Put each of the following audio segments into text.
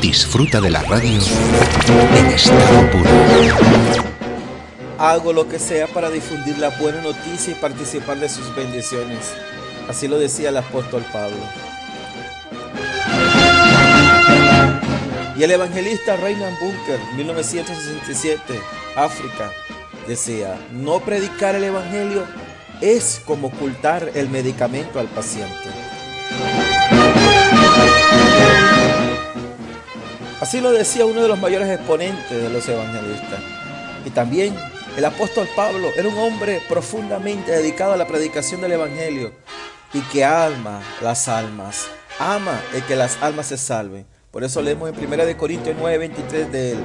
Disfruta de la radio en estado puro. Hago lo que sea para difundir la buena noticia y participar de sus bendiciones. Así lo decía el apóstol Pablo. Y el evangelista Reinhard Bunker, 1967, África, decía, no predicar el evangelio es como ocultar el medicamento al paciente. Así lo decía uno de los mayores exponentes de los evangelistas. Y también el apóstol Pablo era un hombre profundamente dedicado a la predicación del evangelio y que ama las almas, ama el que las almas se salven. Por eso leemos en 1 Corintios 9, 23 de él,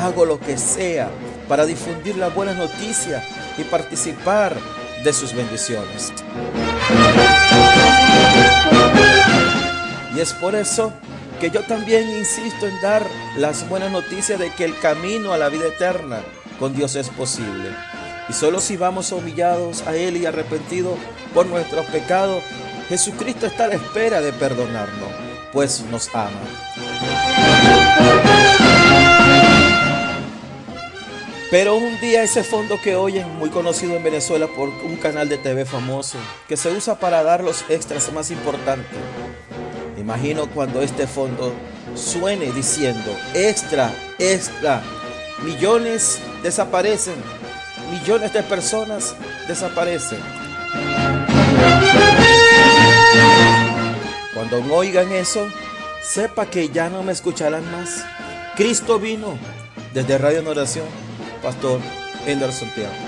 hago lo que sea para difundir las buenas noticias y participar de sus bendiciones. Y es por eso que yo también insisto en dar las buenas noticias de que el camino a la vida eterna con Dios es posible. Y solo si vamos humillados a Él y arrepentidos por nuestros pecados, Jesucristo está a la espera de perdonarnos, pues nos ama. Pero un día ese fondo que oyen, muy conocido en Venezuela por un canal de TV famoso, que se usa para dar los extras más importantes. Imagino cuando este fondo suene diciendo, extra, extra, millones desaparecen, millones de personas desaparecen. Cuando oigan eso, sepa que ya no me escucharán más. Cristo vino desde Radio en Oración, Pastor Ender Santiago.